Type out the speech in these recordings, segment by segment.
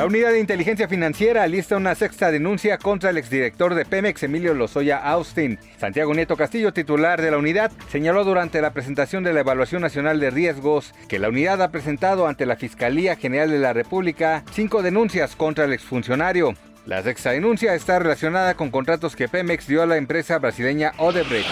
La Unidad de Inteligencia Financiera alista una sexta denuncia contra el exdirector de Pemex, Emilio Lozoya Austin. Santiago Nieto Castillo, titular de la unidad, señaló durante la presentación de la Evaluación Nacional de Riesgos que la unidad ha presentado ante la Fiscalía General de la República cinco denuncias contra el exfuncionario. La sexta denuncia está relacionada con contratos que Pemex dio a la empresa brasileña Odebrecht.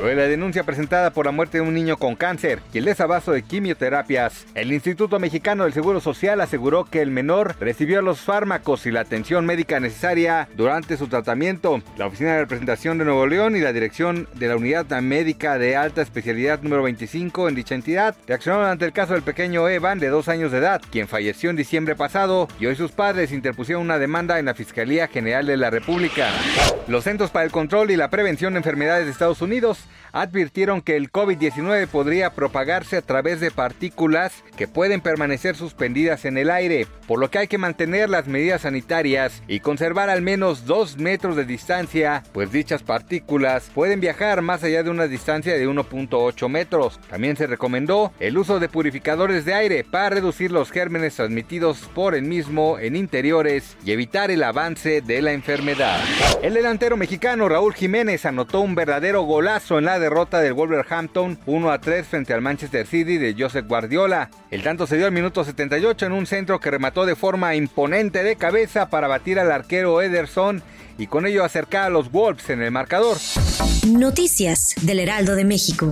Fue la denuncia presentada por la muerte de un niño con cáncer y el desabasto de quimioterapias. El Instituto Mexicano del Seguro Social aseguró que el menor recibió los fármacos y la atención médica necesaria durante su tratamiento. La Oficina de Representación de Nuevo León y la Dirección de la Unidad Médica de Alta Especialidad número 25 en dicha entidad reaccionaron ante el caso del pequeño Evan de dos años de edad, quien falleció en diciembre pasado y hoy sus padres interpusieron una demanda en la Fiscalía Fiscalía General de la República. Los Centros para el Control y la Prevención de Enfermedades de Estados Unidos advirtieron que el COVID-19 podría propagarse a través de partículas que pueden permanecer suspendidas en el aire, por lo que hay que mantener las medidas sanitarias y conservar al menos dos metros de distancia, pues dichas partículas pueden viajar más allá de una distancia de 1.8 metros. También se recomendó el uso de purificadores de aire para reducir los gérmenes transmitidos por el mismo en interiores y evitar el de la enfermedad. El delantero mexicano Raúl Jiménez anotó un verdadero golazo en la derrota del Wolverhampton 1 a 3 frente al Manchester City de Josep Guardiola. El tanto se dio al minuto 78 en un centro que remató de forma imponente de cabeza para batir al arquero Ederson y con ello acercar a los Wolves en el marcador. Noticias del Heraldo de México.